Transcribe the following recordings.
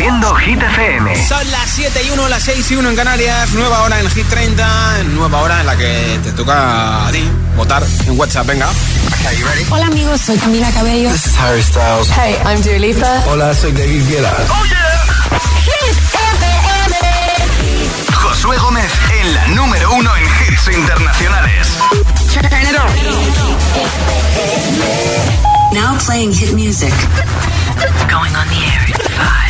Reproduciendo Hit FM. Son las 7 y 1, las 6 y 1 en Canarias. Nueva hora en Hit 30. Nueva hora en la que te toca a ti votar en WhatsApp. Venga. Hola amigos, soy Camila Cabello. This is Harry Styles. Hey, I'm Dua Lipa. Hola, soy David Guetta. ¡Oh, yeah! Hit FM. Josué Gómez en la número uno en hits internacionales. Now playing hit music. Going on the air in five, four, three, two.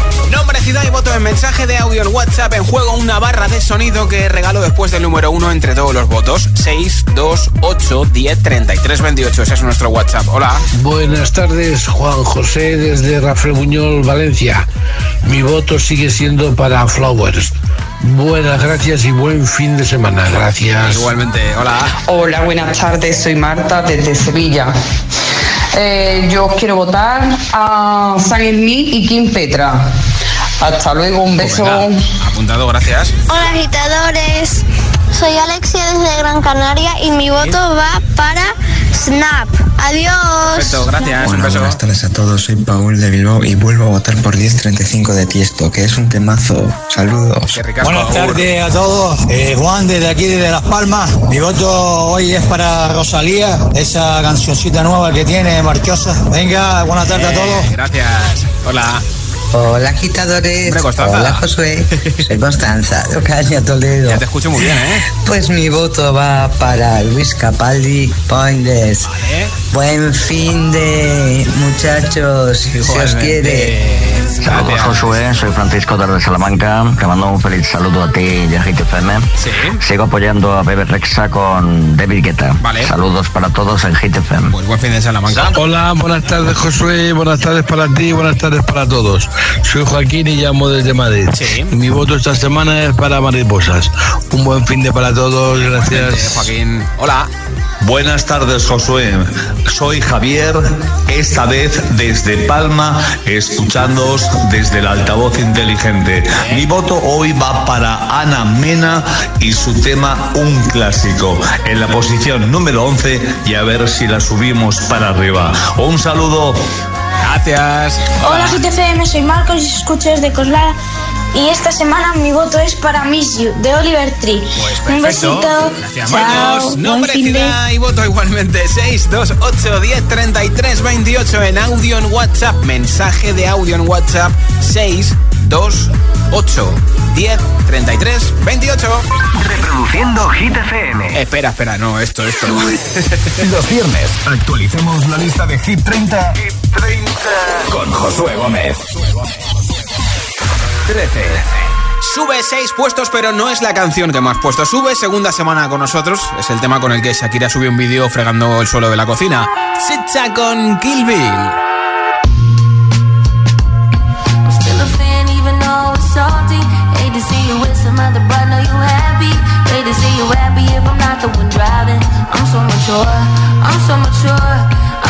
Nombre, ciudad y voto en mensaje de audio en WhatsApp. En juego una barra de sonido que regalo después del número uno entre todos los votos. 6, 2, 8, 10, 33, 28. Ese es nuestro WhatsApp. Hola. Buenas tardes, Juan José desde Rafael Buñol, Valencia. Mi voto sigue siendo para Flowers. Buenas gracias y buen fin de semana. Gracias. Igualmente. Hola. Hola, buenas tardes. Soy Marta desde Sevilla. Eh, yo quiero votar a San Smith y Kim Petra. Hasta luego, un beso. Apuntado, gracias. Hola agitadores, soy Alexia desde Gran Canaria y mi voto va para Snap. Adiós. Perfecto, gracias. Bueno, buenas tardes a todos, soy Paul de Bilbao y vuelvo a votar por 1035 de Tiesto, que es un temazo. Saludos. Ricasco. Buenas tardes a todos. Eh, Juan, desde aquí, desde Las Palmas. Mi voto hoy es para Rosalía, esa cancioncita nueva que tiene, Marchosa. Venga, buenas tardes a todos. Gracias. Hola. Hola agitadores. Hombre, Constanza. Hola Josué. Soy Constanza de Ocaña Toledo. Ya te escucho muy bien, ¿eh? Pues mi voto va para Luis Capaldi Poindes. Vale. Buen fin de muchachos, si os quiere. Saludos. Josué, soy Francisco desde Salamanca, te mando un feliz saludo a ti y a Hit FM. Sí. Sigo apoyando a Bebe Rexa con David Guetta. Vale. Saludos para todos en Hit FM. Pues buen fin de Salamanca. Hola, buenas tardes Josué, buenas tardes para ti, buenas tardes para todos. Soy Joaquín y llamo desde Madrid. Sí. Y mi voto esta semana es para Mariposas. Un buen fin de para todos, gracias. Joaquín. Hola. Buenas tardes, Josué. Soy Javier, esta vez desde Palma, escuchándoos desde el altavoz inteligente. Mi voto hoy va para Ana Mena y su tema Un clásico, en la posición número 11 y a ver si la subimos para arriba. Un saludo. Gracias. Hola GTFM, soy Marcos y os escucho desde Coslada. Y esta semana mi voto es para Miss You, de Oliver Tree. Pues Un besito. Gracias, Chao. Marcos. Ciudad y voto igualmente. 6, 2, 8, 10, 33, 28 en audio en WhatsApp. Mensaje de audio en WhatsApp. 6, 2, 8, 10, 33, 28. Reproduciendo Hit FM. Espera, espera, no, esto, esto. Los viernes actualicemos la lista de Hit 30, Hit 30. con Josué Gómez. 13. Sube seis puestos, pero no es la canción que más puesto. Sube segunda semana con nosotros. Es el tema con el que Shakira subió un vídeo fregando el suelo de la cocina. Sitcha con Kill Bill.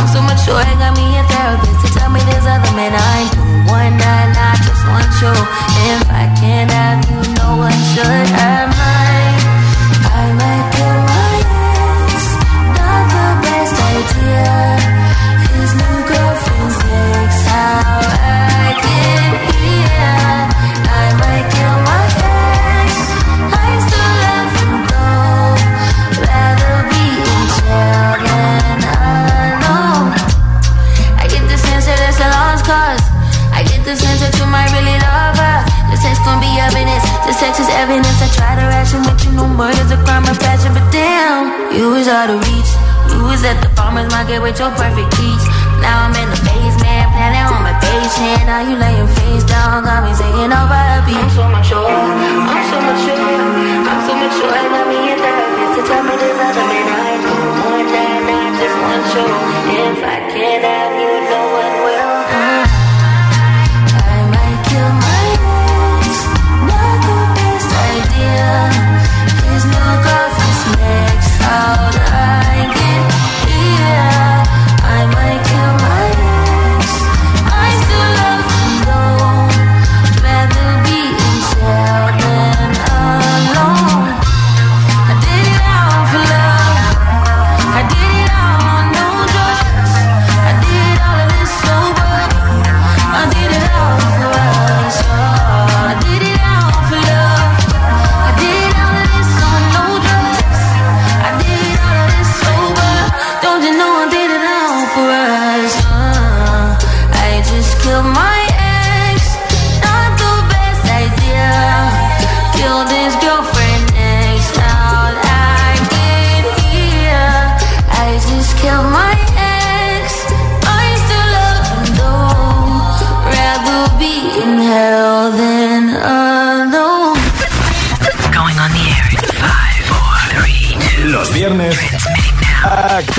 I'm so mature, got me a therapist to tell me there's other men I ain't one night. I just want you. If I can't have you, no one should. I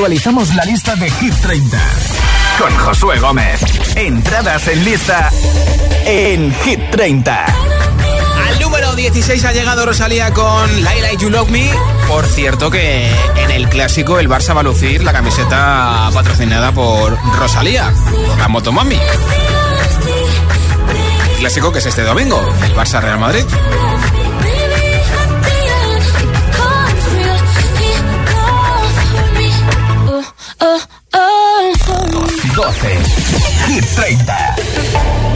Actualizamos la lista de Hit 30 con Josué Gómez. Entradas en lista en Hit 30. Al número 16 ha llegado Rosalía con Laila y You Love Me. Por cierto que en el clásico el Barça va a lucir la camiseta patrocinada por Rosalía, la Motomami. clásico que es este domingo, el Barça Real Madrid. 30.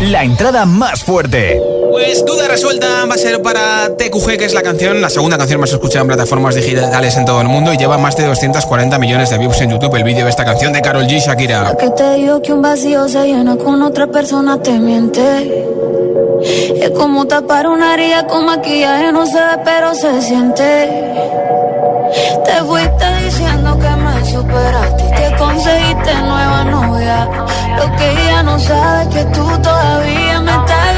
La entrada más fuerte. Pues duda resuelta va a ser para TQG, que es la canción, la segunda canción más escuchada en plataformas digitales en todo el mundo y lleva más de 240 millones de views en YouTube el vídeo de esta canción de Carol G. Shakira. que te digo que un vacío se llena con otra persona te miente. Es como tapar una herida con maquillaje, no se ve, pero se siente. Te fuiste diciendo que me superaste y que conseguiste nueva novia. Lo que ella no sabe es que tú todavía me estás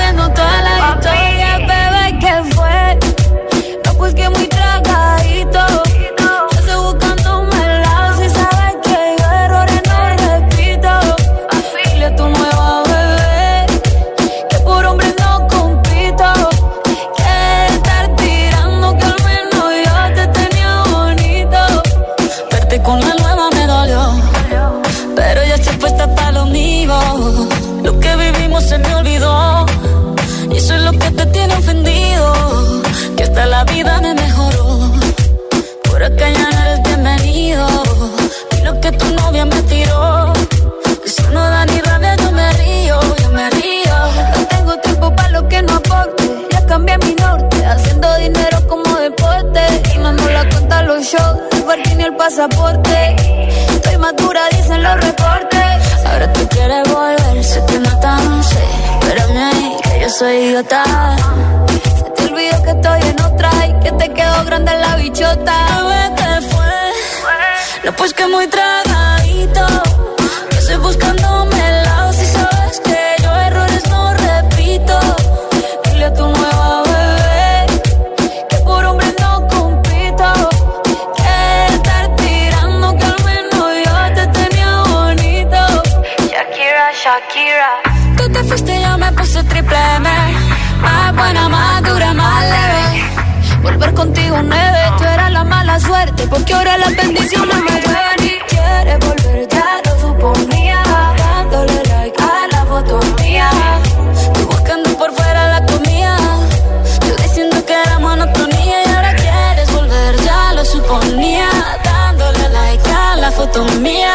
se me olvidó. Y eso es lo que te tiene ofendido, que hasta la vida me mejoró. Por acá ya no eres bienvenido, y lo que tu novia me tiró. Eso no da ni rabia, yo me río, yo me río. No tengo tiempo para lo que no aporte, ya cambié mi norte, haciendo dinero como deporte pasaporte. Estoy madura, dicen los reportes. Ahora tú quieres volver, se te nota, no sé. Espérame ahí, que yo soy idiota. Se te olvidó que estoy en otra y que te quedó grande la bichota. Bebé, ¿qué fue? No, pues que muy tragadito. Yo estoy buscándome Tú te fuiste y yo me puse triple M. Más buena, más dura, más leve. Volver contigo nueve. Tú eras la mala suerte. Porque ahora las bendiciones me llueven y quieres volver. Ya lo suponía. Dándole like a la foto mía. Tú buscando por fuera la comida. Yo diciendo que era monotonía. Y ahora quieres volver. Ya lo suponía. Dándole like a la foto mía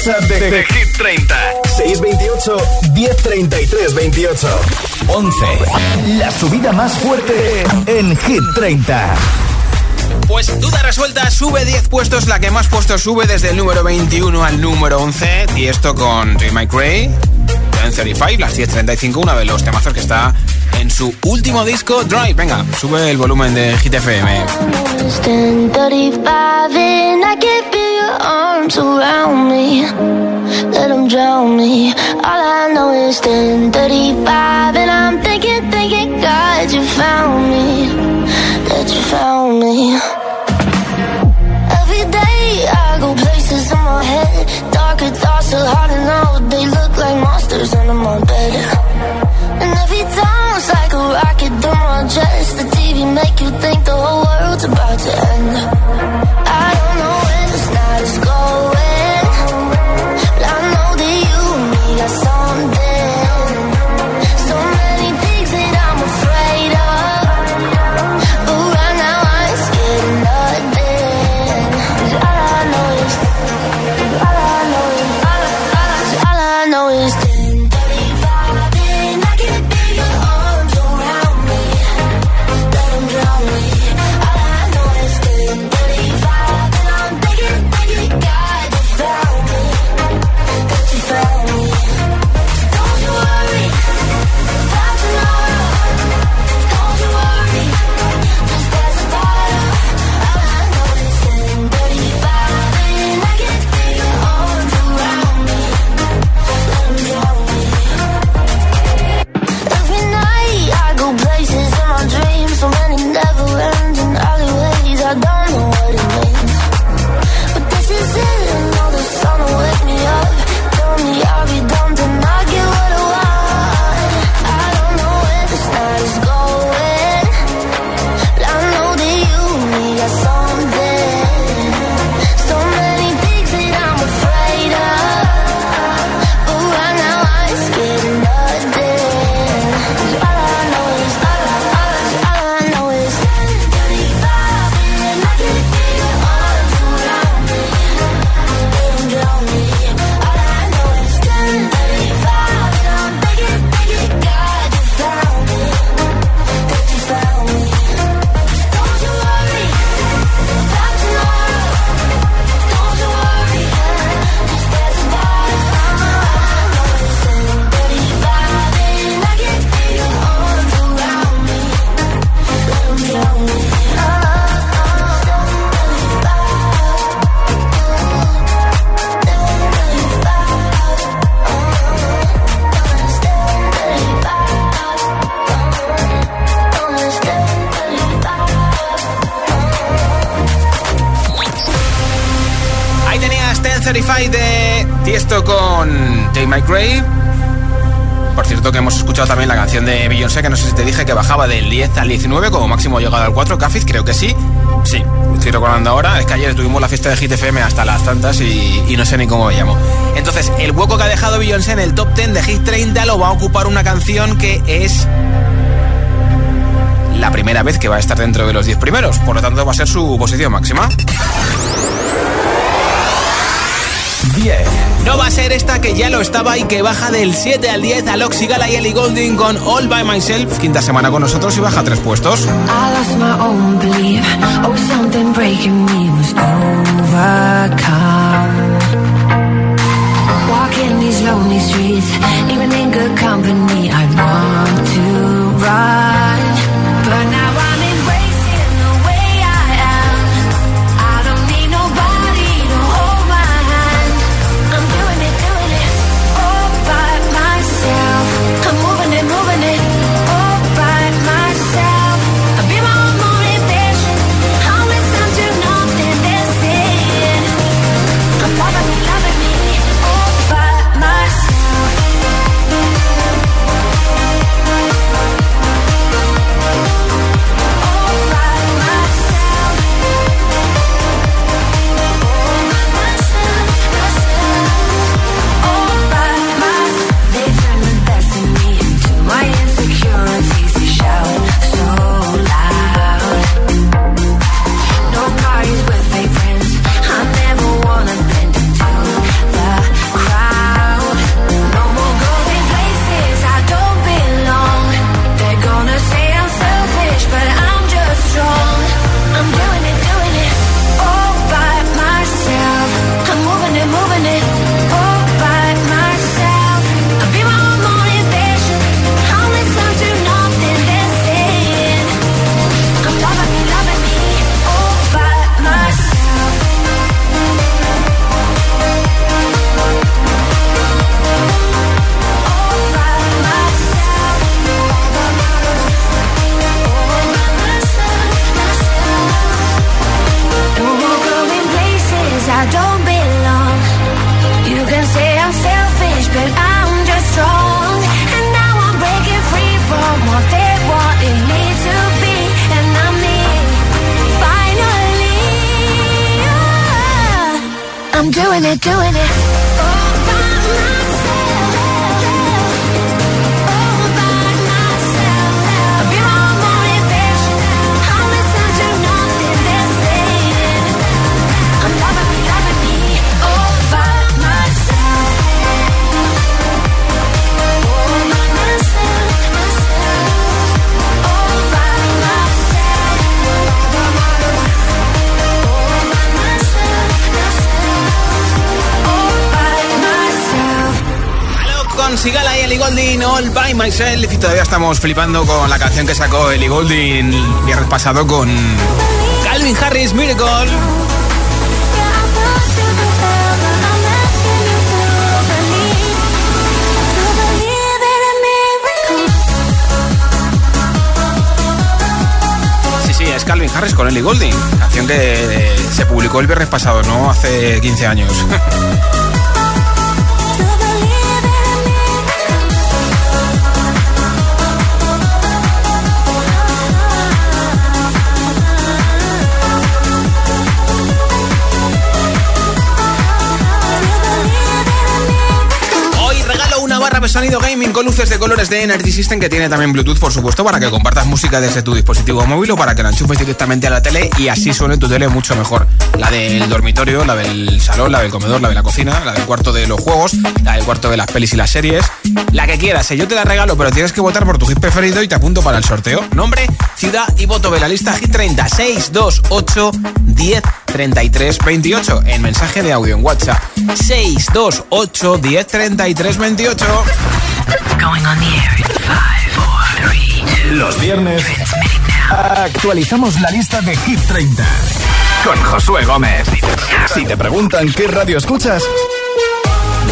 WhatsApp de, de, Hit 30. 628 1033 28. 11. La subida más fuerte en Hit 30. Pues duda resuelta, sube 10 puestos, la que más puestos sube desde el número 21 al número 11. Y esto con J. Mike Ray, 35, las 10.35, uno de los temazos que está en su último disco, Drive. Venga, sube el volumen de Hit FM. arms around me, let them drown me. All I know is 10:35, and I'm thinking, thinking, God, you found me, that you found me. Every day I go places in my head, darker thoughts are hard to know. They look like monsters under my bed, and every time it's like a rocket through my chest. The TV make you think the whole world's about to end. I don't 1035 de Tiesto con Take My Grave. Por cierto que hemos escuchado también la canción de Beyoncé, que no sé si te dije que bajaba del 10 al 19, como máximo llegado al 4, Cafis, creo que sí. Sí, estoy recordando ahora, es que ayer tuvimos la fiesta de Hit FM hasta las tantas y, no sé ni cómo me llamo. Entonces, el hueco que ha dejado Beyoncé en el top 10 de Hit 30 lo va a ocupar una canción que es la primera vez que va a estar dentro de los 10 primeros, por lo tanto va a ser su posición máxima. 10. No va a ser esta que ya lo estaba y que baja del 7 al 10 a Loxy Gala y Ellie Golding con All By Myself. Quinta semana con nosotros y baja tres puestos. I lost my own belief. Oh, something breaking me was overcome. Walking these lonely streets, even in good company, I want to run. Y todavía estamos flipando con la canción que sacó Ellie Golding el viernes pasado con Calvin Harris Miracle. Sí, sí, es Calvin Harris con Ellie Golding, canción que se publicó el viernes pasado, no hace 15 años. de sonido gaming con luces de colores de Energy System que tiene también Bluetooth, por supuesto, para que compartas música desde tu dispositivo móvil o para que la enchufes directamente a la tele y así suene tu tele mucho mejor. La del dormitorio, la del salón, la del comedor, la de la cocina, la del cuarto de los juegos, la del cuarto de las pelis y las series. La que quieras, ¿eh? yo te la regalo, pero tienes que votar por tu hit preferido y te apunto para el sorteo. Nombre, ciudad y voto de la lista Hit 30 628 10 33 28 en mensaje de audio en WhatsApp 628 10 33 28. Los viernes actualizamos la lista de Hit 30 con Josué Gómez. Si te preguntan qué radio escuchas,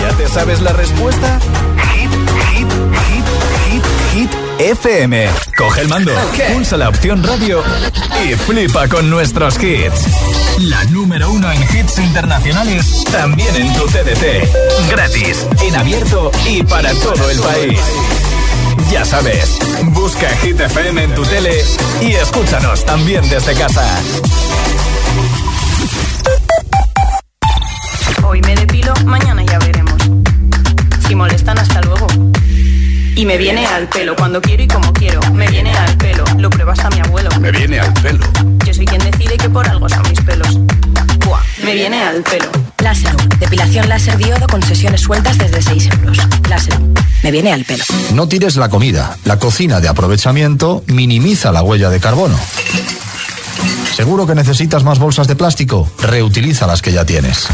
¿ya te sabes la respuesta? Hit, FM. Coge el mando, pulsa la opción radio y flipa con nuestros hits. La número uno en hits internacionales, también en tu CDT. Gratis, en abierto y para todo el país. Ya sabes, busca Hit FM en tu tele y escúchanos también desde casa. Hoy me depilo, mañana ya veremos. Si molestan, hasta luego. Y me viene al pelo cuando quiero y como quiero. Me viene al pelo, lo prueba hasta mi abuelo. Me viene al pelo. Yo soy quien decide que por algo son mis pelos. Buah, me viene al pelo. Láser, depilación láser diodo con sesiones sueltas desde 6 euros. Láser, me viene al pelo. No tires la comida. La cocina de aprovechamiento minimiza la huella de carbono. ¿Seguro que necesitas más bolsas de plástico? Reutiliza las que ya tienes.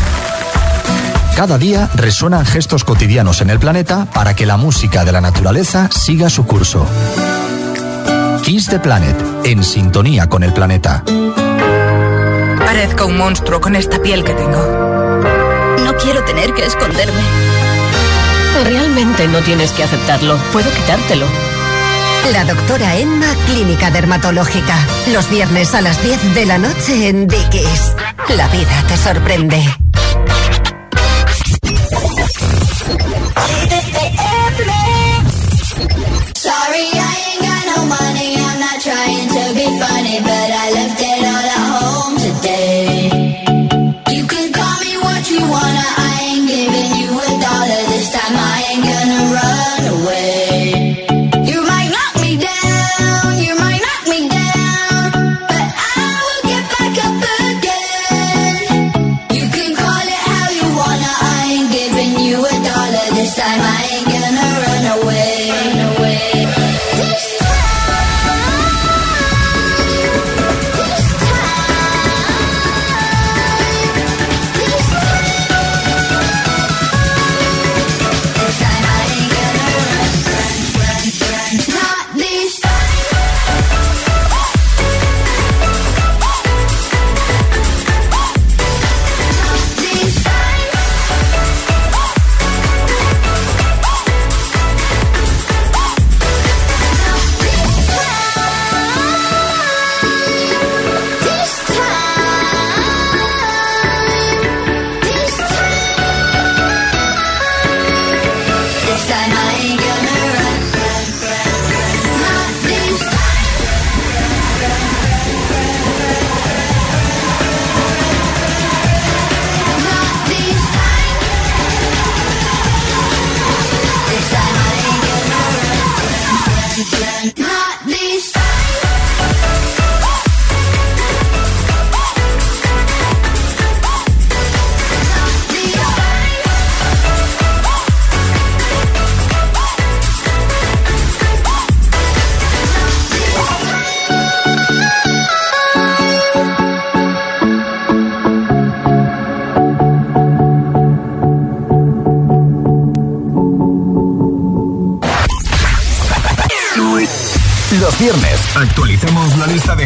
Cada día resuenan gestos cotidianos en el planeta para que la música de la naturaleza siga su curso. Kiss the Planet, en sintonía con el planeta. Parezco un monstruo con esta piel que tengo. No quiero tener que esconderme. Realmente no tienes que aceptarlo. Puedo quitártelo. La doctora Emma, Clínica Dermatológica. Los viernes a las 10 de la noche en Dickies. La vida te sorprende. Sorry, I ain't got no money.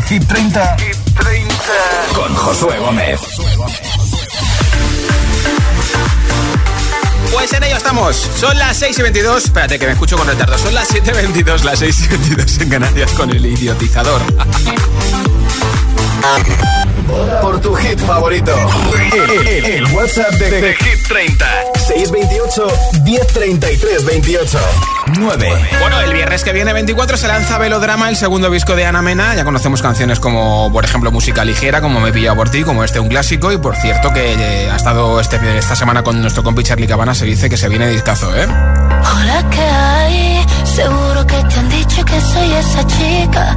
De Hit 30, con Josué Gómez. Pues en ello estamos. Son las 6 y 22. Espérate que me escucho con retardo. Son las 7 y 22, las 6 y 22 en Canarias con el idiotizador. Por tu hit favorito. El, el- el WhatsApp de, de Hit 30. 628 1033 28 9. Bueno, el viernes que viene 24 se lanza Velodrama, el segundo disco de Ana Mena. Ya conocemos canciones como, por ejemplo, música ligera, como Me he pillado por ti, como este un clásico. Y por cierto que eh, ha estado este, esta semana con nuestro compi Charlie Cabana, se dice que se viene discazo, ¿eh? Hola, ¿qué hay? Seguro que te han dicho que soy esa chica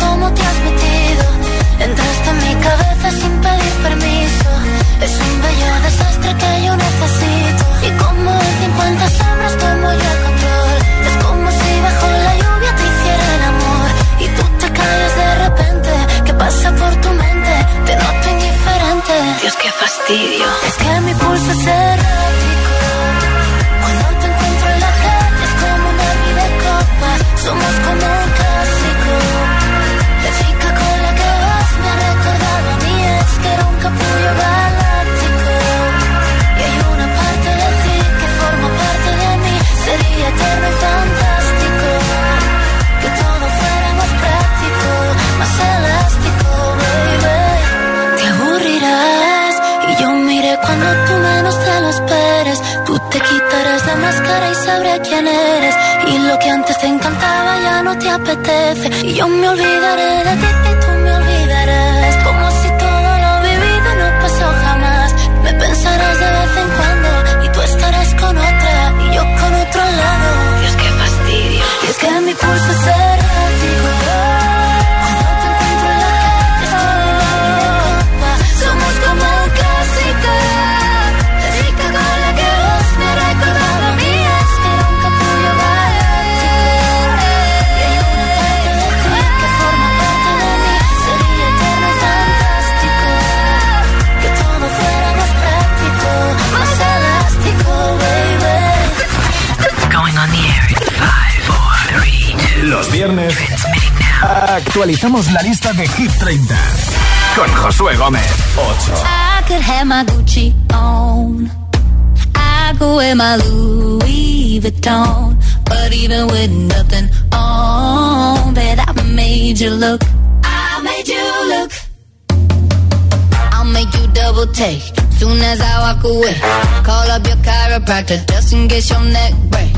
cómo te has metido. Entraste en mi cabeza sin pedir permiso. Es un bello desastre que yo necesito. Y como en 50 sombras tomo yo el control. Es como si bajo la lluvia te hiciera el amor. Y tú te callas de repente. ¿Qué pasa por tu mente? Te noto indiferente. Dios, qué fastidio. Es que mi pulso es errático. Cuando te encuentro en la calle es como una vida de. Somos como un clásico. Y hay una parte de ti que forma parte de mí. Sería eterno y fantástico. Que todo fuera más práctico, más elástico, baby. Te aburrirás y yo miré cuando tú menos te lo esperes. Tú te quitarás la máscara y sabré quién eres. Y lo que antes te encantaba ya no te apetece. Y yo me olvidaré de ti y tú que mi pulso es Los viernes actualizamos la lista de Hit 30 con Josué Gómez. 8. I could have my Gucci on. I could wear my Louis Vuitton. But even with nothing on, bet I made you look. I made you look. I'll make you double take. Soon as I walk away, call up your chiropractor just in case your neck break.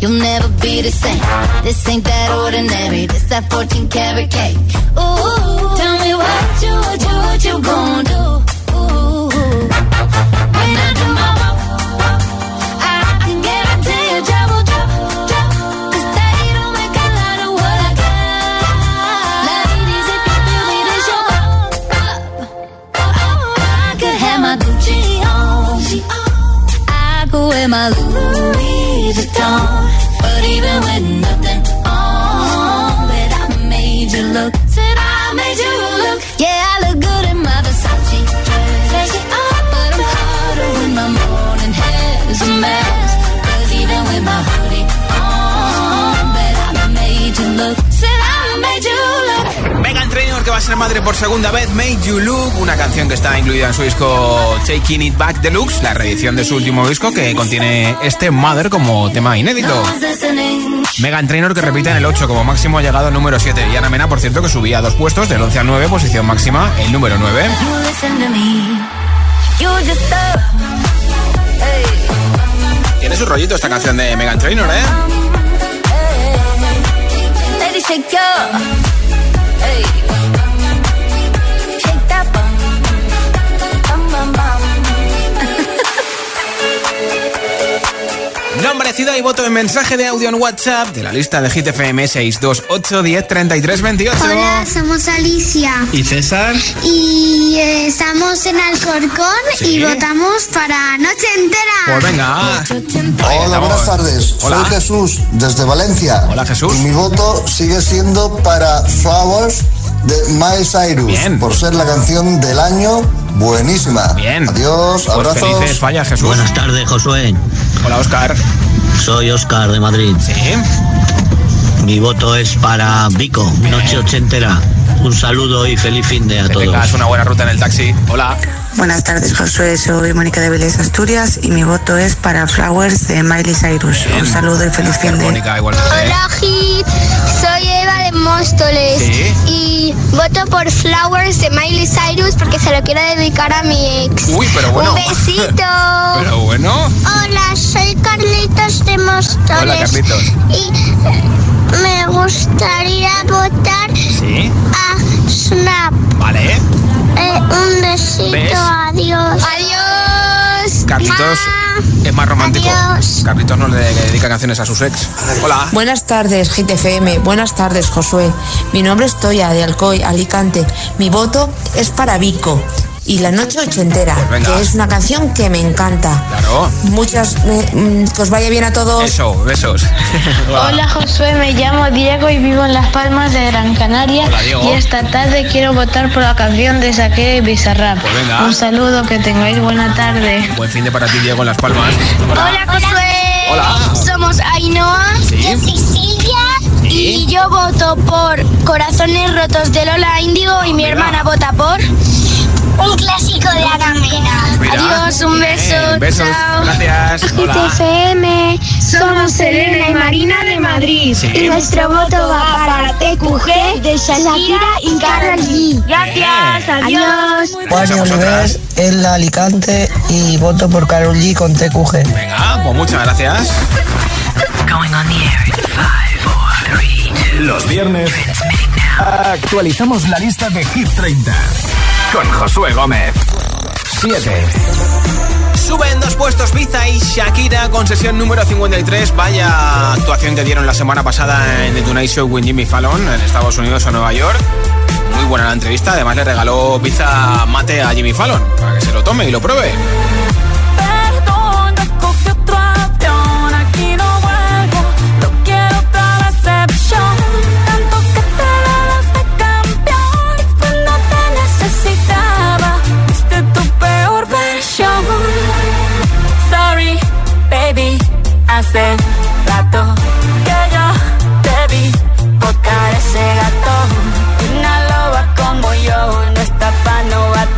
you'll never be the same. This ain't that ordinary. This that 14 karat cake. Ooh, tell me what you, what you, what you gonna do? Madre por segunda vez, Made You Look, una canción que está incluida en su disco Taking It Back Deluxe, la reedición de su último disco que contiene este Mother como tema inédito. Megan Trainor que repite en el 8 como máximo ha llegado al número 7 y Ana Mena, por cierto, que subía dos puestos del 11 al 9, posición máxima, el número 9. You listen to me. You just love. Hey, Tiene su rollito esta canción de Megan Trainor, ¿eh? Nombre, ciudad y voto en mensaje de audio en WhatsApp de la lista de Hit FM 628 10 33 28. Hola, somos Alicia ¿Y César? y eh, estamos en Alcorcón Sí. y votamos para Noche Entera. Pues venga. Hola, buenas tardes. Hola. Soy Jesús desde Valencia. Hola, Jesús. Y mi voto sigue siendo para Flowers de Miley Cyrus. Por ser la canción del año buenísima. Bien. Adiós, Pues abrazos. felices falla, Jesús. Buenas tardes, Josué. Hola, Oscar. Soy Oscar de Madrid. Sí. Mi voto es para Vico, Noche Ochentera. Un saludo y feliz fin de a Que todos. tengas una buena ruta en el taxi. Hola. Buenas tardes, Josué. Soy Mónica de Vélez Asturias y mi voto es para Flowers de Miley Cyrus. Un saludo y feliz fin de. Mónica, igualmente. Hola, Hit. Soy Eva de Móstoles. Sí. Y voto por Flowers de Miley Cyrus porque se lo quiero dedicar a mi ex. Uy, pero bueno. Un besito. Pero bueno. Hola, soy Carlitos de Móstoles. Hola, Carlitos. Y me gustaría votar Sí. a Snap. Vale. Eh, un besito. ¿Ves? Adiós. Adiós. Carlitos es más romántico. Adiós. Carlitos no le dedica canciones a sus ex. Hola. Buenas tardes, GTFM. Buenas tardes, Josué. Mi nombre es Toya, de Alcoy, Alicante. Mi voto es para Vico y La Noche Ochentera, Pues que es una canción que me encanta. Claro. Muchas. eh, que os vaya bien a todos. Eso, besos. Hola Josué, me llamo Diego y vivo en Las Palmas de Gran Canaria Hola, Diego. y esta tarde quiero votar por la canción de Shakira y Bizarrap. Pues venga. Un saludo, que tengáis buena tarde. Buen fin de para ti, Diego, en Las Palmas. Hola, Josué. Hola. Somos Ainhoa. Sí. Yo soy Silvia. Y yo voto por Corazones Rotos de Lola Índigo y mi hermana vota por un clásico de Ana Mena. Adiós, un beso. Bien, besos. Chao. Gracias. Hola. GTFM, somos Elena y Marina de Madrid. Sí. Y nuestro voto va para TQG de Shakira y Karol G. Gracias, adiós. Juan Oliver en la Alicante y voto por Carol G con TQG. Venga, pues muchas gracias. Los viernes actualizamos la lista de Hit 30 con Josué Gómez. 7. Suben dos puestos Biza y Shakira con sesión número 53. Vaya actuación que dieron la semana pasada en The Tonight Show with Jimmy Fallon en Estados Unidos o Nueva York. Muy buena la entrevista. Además le regaló Biza mate a Jimmy Fallon para que se lo tome y lo pruebe. Sorry, baby, hace rato que yo te vi tocar ese gato. Una loba como yo no está pa' novato.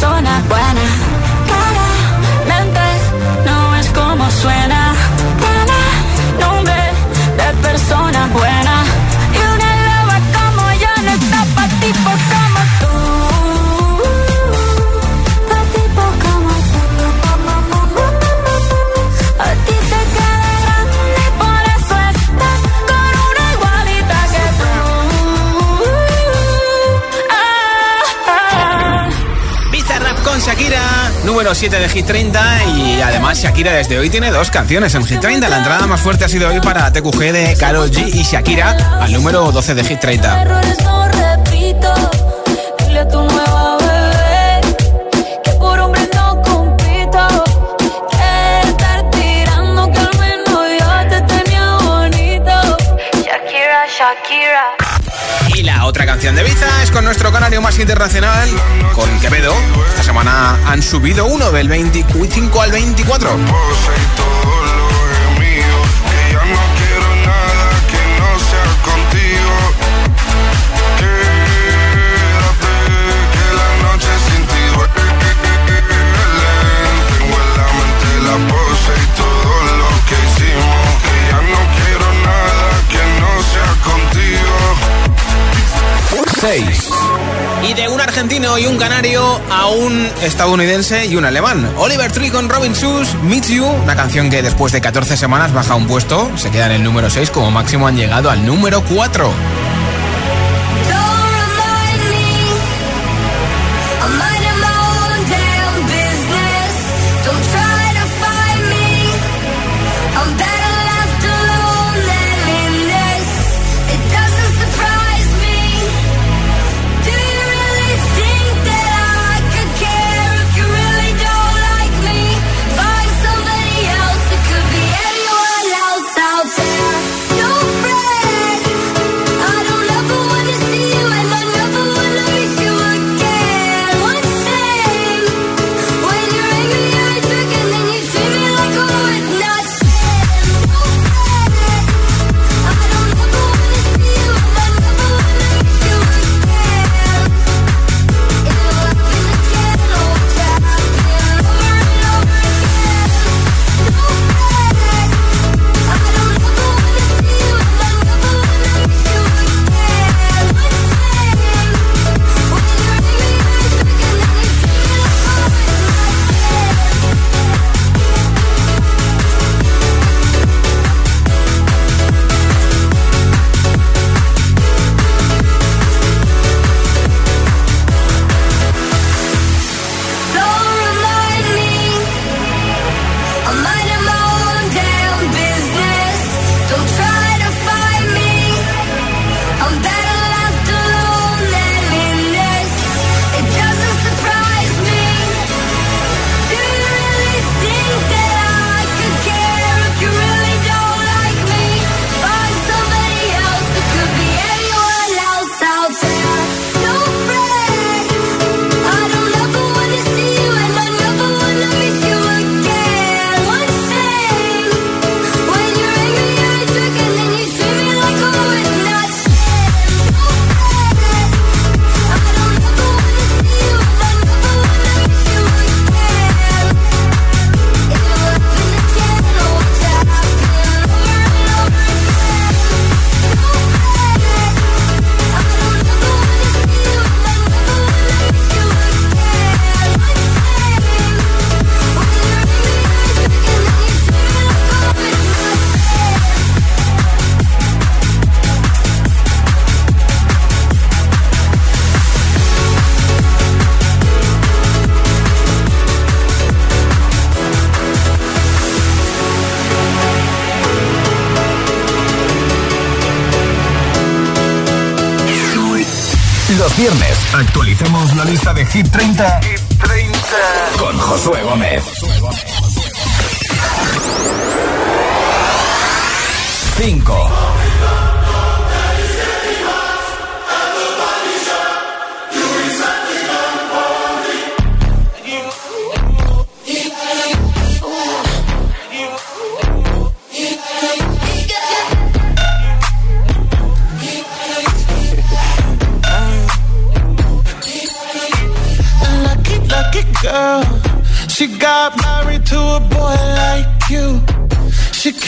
persona buena. Claramente no es como suena. Tiene nombre de persona buena. Número 7 de Hit 30 y además Shakira desde hoy tiene dos canciones en Hit 30. La entrada más fuerte ha sido hoy para TQG de Karol G y Shakira al número 12 de Hit 30. Otra canción de Biza es con nuestro canario más internacional, con Quevedo. Esta semana han subido uno del 25 al 24. Y de un argentino y un canario a un estadounidense y un alemán. Oliver Tree con Robin Shoes, Meets You, una canción que después de 14 semanas baja un puesto, se queda en el número 6, como máximo han llegado al número 4. Actualicemos la lista de Hit 30, Hit 30. con Josué Gómez.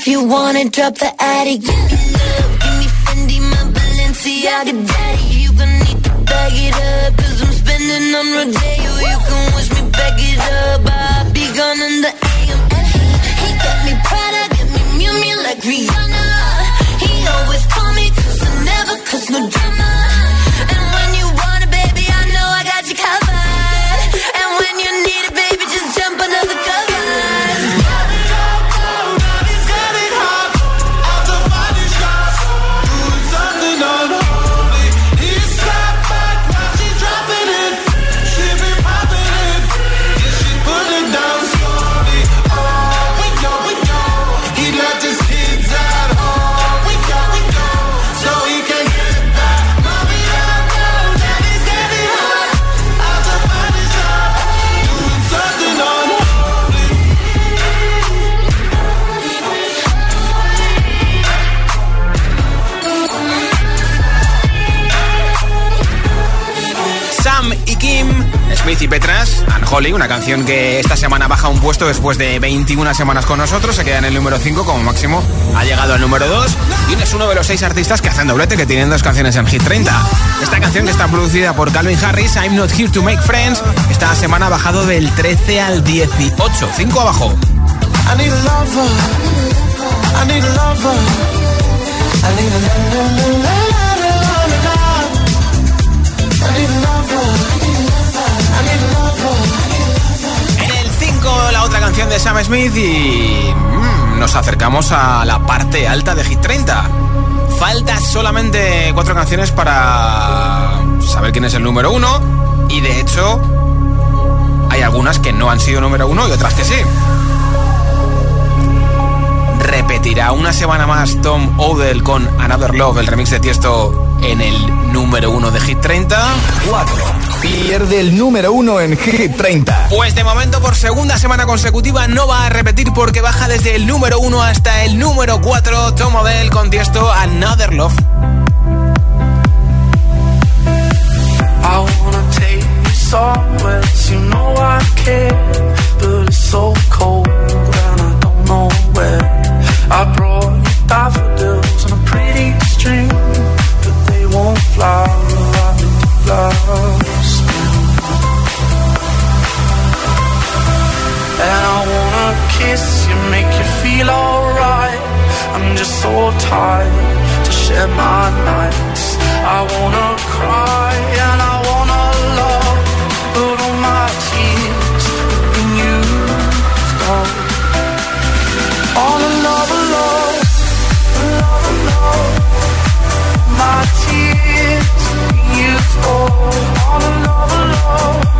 If you wanna drop the attic. Me love, give me Fendi, my Balenciaga daddy. You gon' need to bag it up, Smith y Petras, una canción que esta semana baja un puesto después de 21 semanas con nosotros, se queda en el número 5 como máximo, ha llegado al número 2 y es uno de los seis artistas que hacen doblete, que tienen dos canciones en Hit 30. Esta canción que está producida por Calvin Harris, I'm Not Here to Make Friends, esta semana ha bajado del 13 al 18, 5 abajo. Sam Smith y mm, nos acercamos a la parte alta de Hit 30. Falta solamente cuatro canciones para saber quién es el número uno y de hecho hay algunas que no han sido número uno y otras que sí. ¿Repetirá una semana más Tom Odell con Another Love, el remix de Tiesto, en el número uno de Hit 30? 4. Pierde el número uno en Hit 30. Pues de momento por segunda semana consecutiva no va a repetir porque baja desde el número 1 hasta el número 4 Tom Odell con Tiesto Another Love. I wanna take you somewhere, you know I care, but it's so cold and I don't know where. I brought you daffodils on a pretty string, but they won't fly like flowers. And I wanna kiss you, make you feel alright. I'm just so tired to share my nights. I wanna cry and I wanna love, but all my tears have been used up. All love, love, love, love. My tears used up. All love, love,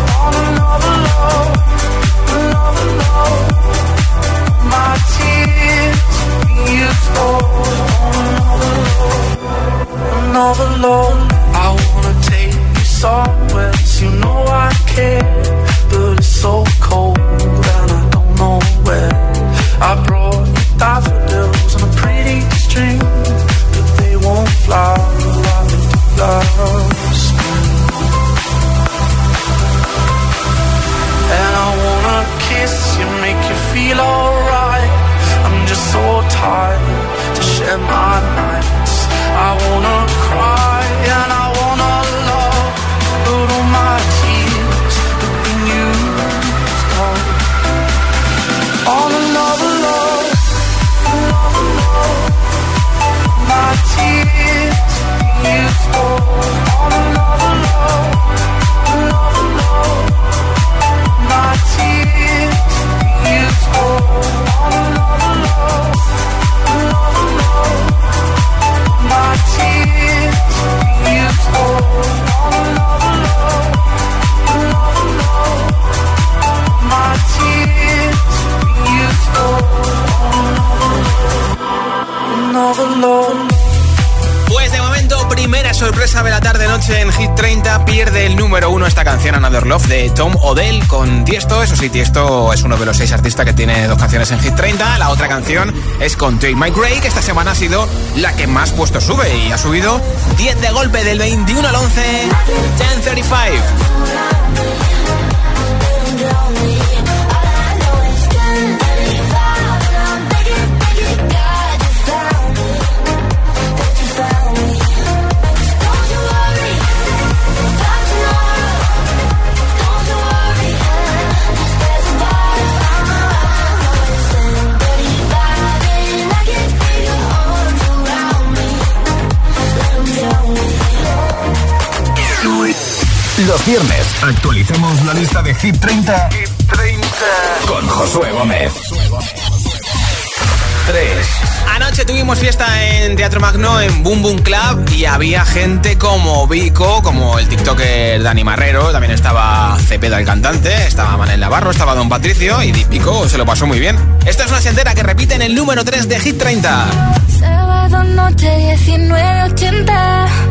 de los seis artistas que tiene dos canciones en Hit 30. La otra canción es con Take My Gray, que esta semana ha sido la que más puesto sube y ha subido 10 de golpe del 21 al 11, 1035. Los viernes actualicemos la lista de Hit 30, Hit 30. con Josué Gómez. 3. Anoche tuvimos fiesta en Teatro Magno en Boom Boom Club y había gente como Vico, como el TikToker Dani Marrero, también estaba Cepeda el cantante, estaba Manel Navarro, estaba Don Patricio y Vico se lo pasó muy bien. Esto es una sendera que repite en el número 3 de Hit 30. Sábado noche 1980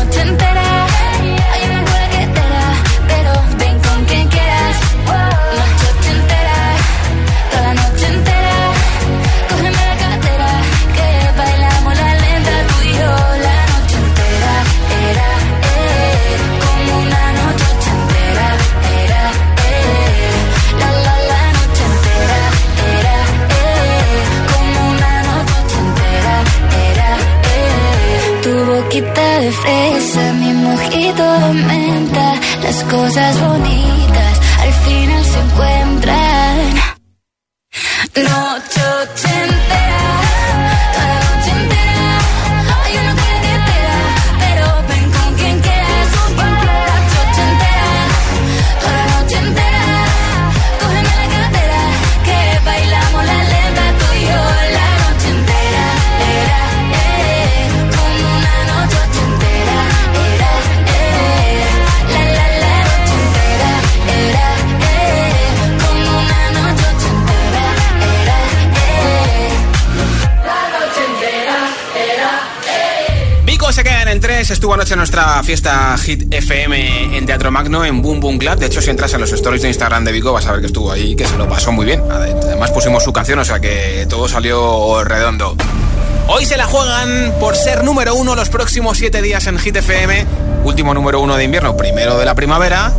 fresa, mi mojito menta. Las cosas bonitas al final se encuentran. Noche estuvo anoche en nuestra fiesta Hit FM en Teatro Magno en Boom Boom Club. De hecho, si entras en los stories de Instagram de Vico vas a ver que estuvo ahí, que se lo pasó muy bien. Además pusimos su canción, o sea que todo salió redondo. Hoy se la juegan por ser número uno los próximos 7 días en Hit FM. Último número uno de invierno, primero de la primavera.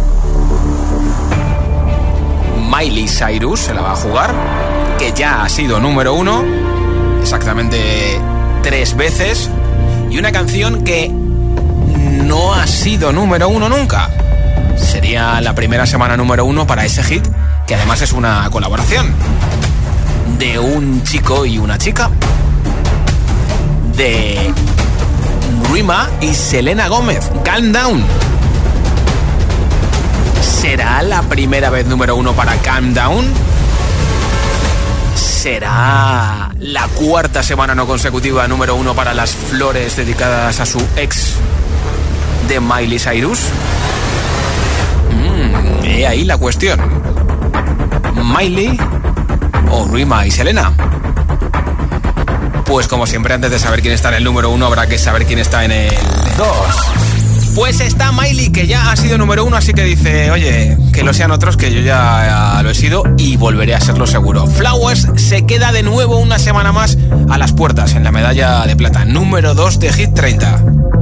Miley Cyrus se la va a jugar, que ya ha sido número uno, exactamente tres veces, y una canción que no ha sido número uno nunca. Sería la primera semana número uno para ese hit, que además es una colaboración de un chico y una chica. de Rima y Selena Gómez. Calm Down. ¿Será la primera vez número uno para Calm Down? ¿Será la cuarta semana no consecutiva número uno para las flores dedicadas a su ex de Miley Cyrus? Mm, y ahí la cuestión. ¿Miley o Rima y Selena? Pues como siempre, antes de saber quién está en el número uno, habrá que saber quién está en el dos. Pues está Miley, que ya ha sido número uno, así que dice, oye, que lo sean otros, que yo ya lo he sido y volveré a serlo seguro. Flowers se queda de nuevo una semana más a las puertas en la medalla de plata, número 2 de Hit 30.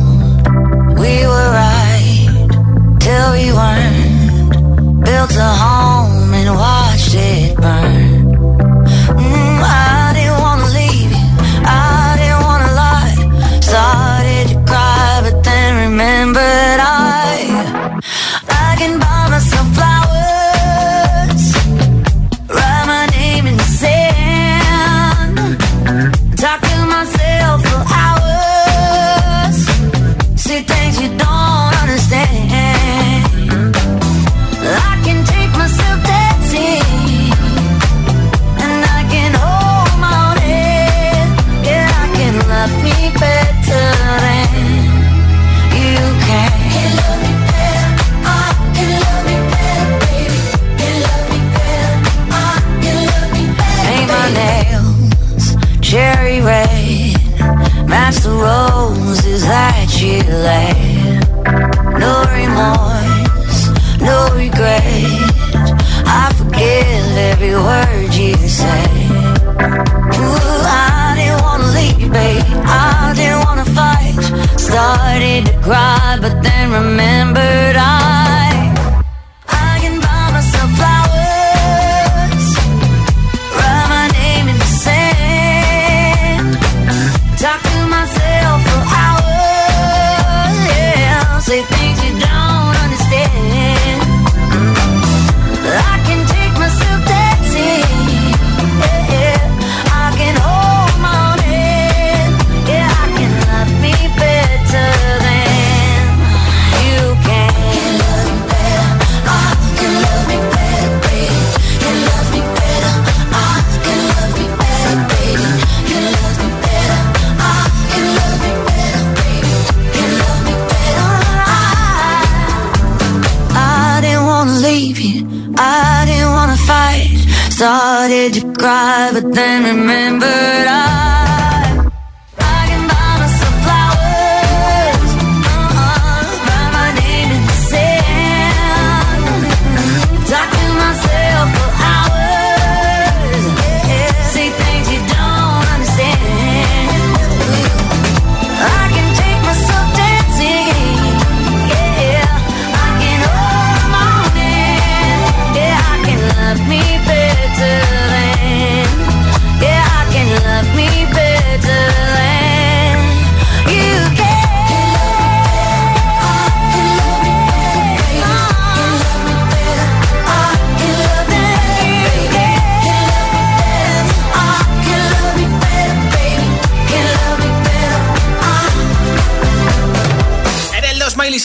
Then remembered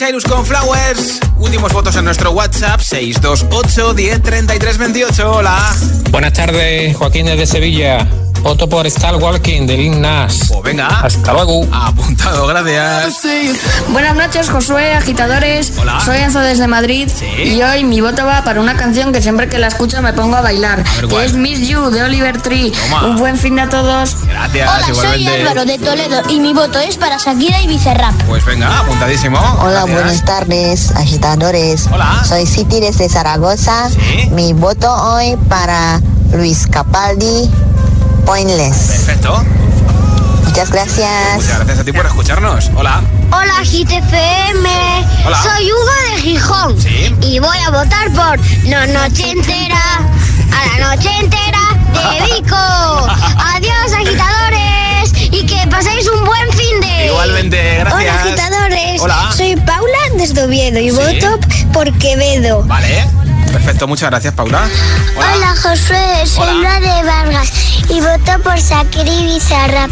Cyrus con Flowers. Últimos votos en nuestro WhatsApp 628 10 33 28. Hola. Buenas tardes, Joaquín desde Sevilla. Voto por Star Walking de Lil Nas. Pues venga. Hasta luego. Apuntado, gracias. Buenas noches, Josué, agitadores. Hola. Soy Enzo desde Madrid. Y hoy mi voto va para una canción que siempre que la escucho me pongo a bailar. que es Miss You de Oliver Tree. Toma. Un buen fin de a todos. Gracias, Hola, soy. Álvaro de Toledo y mi voto es para Shakira y Bizarrap. Pues venga, apuntadísimo. Hola, Gracias. buenas tardes, agitadores. Hola. Soy City desde Zaragoza. Mi voto hoy para Luis Capaldi, Pointless. Perfecto. Muchas gracias. Muchas gracias a ti por escucharnos. Hola. Hola, GTFM. Hola. Soy Hugo de Gijón. Sí. Y voy a votar por No Noche Entera, a la noche entera de Vico. Adiós, agitadores. Y que paséis un buen fin de. Igualmente, gracias. Hola, agitadores. Hola. Soy Paula desde Oviedo y voto por Quevedo. Vale. Perfecto, muchas gracias, Paula. Hola, Josué, soy Hola. de Vargas y voto por Shakira y Bizarrap.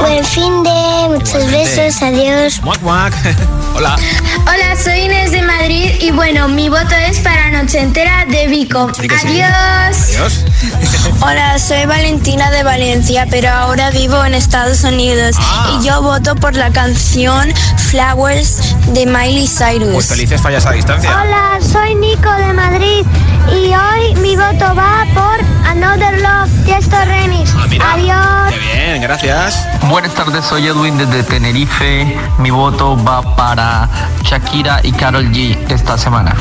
Buen fin de, muchos besos, adiós. Muac, muac. Hola. Hola, soy Inés de Madrid y bueno, mi voto es para Noche Entera de Vico. Adiós. Adiós. Hola, soy Valentina de Valencia, pero ahora vivo en Estados Unidos Ah. y yo voto por la canción Flowers de Miley Cyrus. Pues felices fallas a distancia. Hola, soy Nico de Madrid y hoy mi voto va por Another Love, Tiesto Remix. Ah, mira. Adiós. Qué bien, gracias. Buenas tardes, soy Edwin desde Tenerife. Mi voto va para Shakira y Carol G esta semana.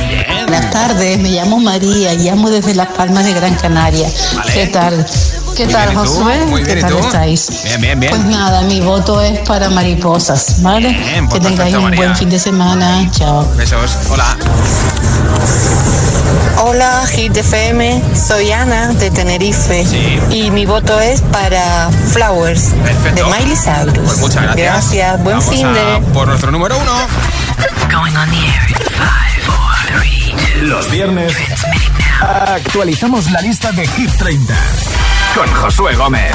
Buenas tardes, me llamo María, llamo desde Las Palmas de Gran Canaria. ¿Qué tal? ¿Qué Muy tal, bien. Josué? Muy bien, ¿Qué ¿y tal tú? estáis? Bien, bien, bien. Pues nada, mi voto es para mariposas, ¿vale? Bien, pues que tengáis perfecto, un María. buen fin de semana. Chao. Besos. Hola. Hola, Hit FM. Soy Ana de Tenerife. Y mi voto es para Flowers de Miley Cyrus. Pues muchas gracias. Gracias. Buen Vamos fin a de. por nuestro número uno. Los viernes actualizamos la lista de Hit 30 con Josué Gómez.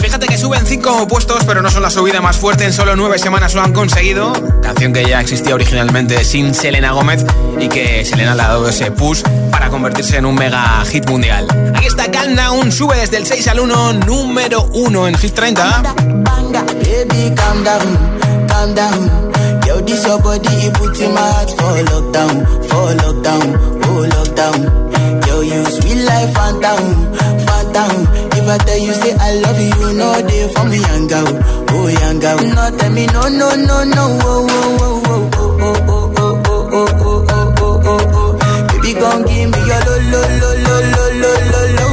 Fíjate que suben cinco puestos, pero no son la subida más fuerte. En solo nueve semanas lo han conseguido. Canción que ya existía originalmente sin Selena Gómez y que Selena le ha dado ese push para convertirse en un mega hit mundial. Aquí está Calm Down, sube desde el 6 al 1, número 1 en Hit 30. Baby, calm down, calm down. Yo, this your body, it puts in my heart for lockdown, for lockdown, oh lockdown. Yo, you sweet life, phantom, phantom. If I tell you, say I love you, you know they for me, young girl, oh young girl. No, tell me, no, no, no, no, oh, oh, oh, oh, oh, oh, oh. Baby, gon' give me your lo lo lo lo lo lo lo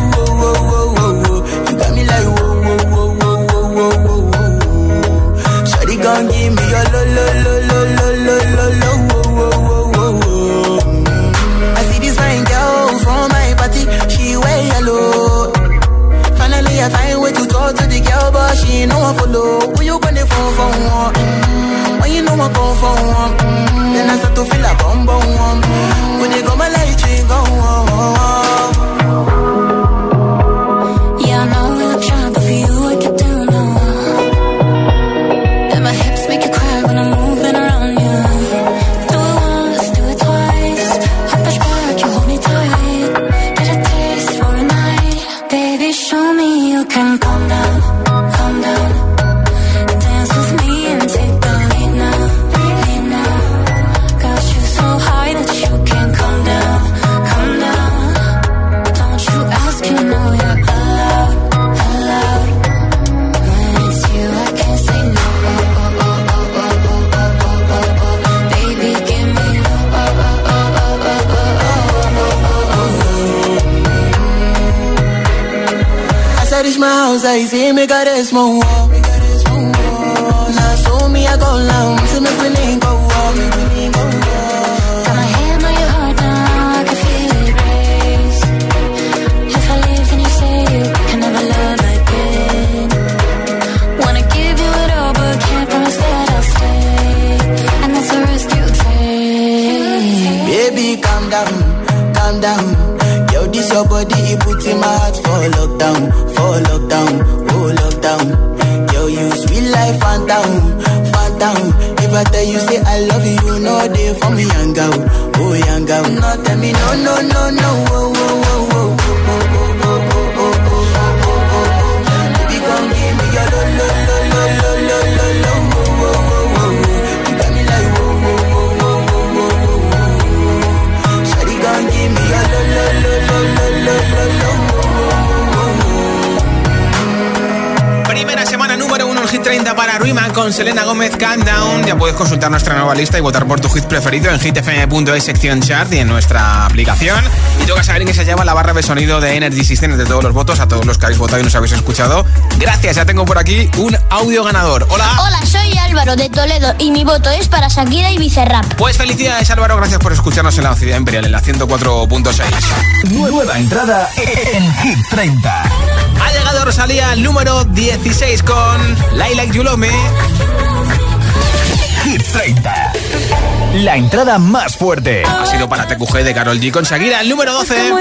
gon' give me your lo, lo, lo, lo, oh, oh, oh, oh, oh. I see this fine girl from my party, she wear yellow. Finally, I find way to talk to the girl, but she ain't no one follow. Who you gonna phone for one? Mm, When you know I come for one, then I start to feel a bum bum one. Mm, When they go my light, she go I Eres mausa y si me me Calm down, calm down. Yo, this your body, it puts in my heart for lockdown for lockdown, oh lockdown. Yo, you sweet life, phantom, phantom. If I tell you say I love you, you know for me, young girl, oh young girl. No, tell me no, no, no, no, oh, oh, oh, oh, oh, oh, oh, oh, oh, oh, oh, oh, oh. 30 para Ruiman con Selena Gómez Calm Down. Ya puedes consultar nuestra nueva lista y votar por tu hit preferido en hitfm.es sección chart y en nuestra aplicación. Y toca saber en qué se llama la barra de sonido de Energy System de todos los votos, a todos los que habéis votado y nos habéis escuchado. Gracias, ya tengo por aquí un audio ganador. Hola. Hola, soy Álvaro de Toledo y mi voto es para Shakira y Bizarrap. Pues felicidades Álvaro, gracias por escucharnos en la Ciudad Imperial en la 104.6. Nueva entrada en Hit 30. Ha llegado Rosalía al número 16 con Lilac You Love Me. Hit 30. La entrada más fuerte ha sido para TQG de Carol G con Shakira, el número 12.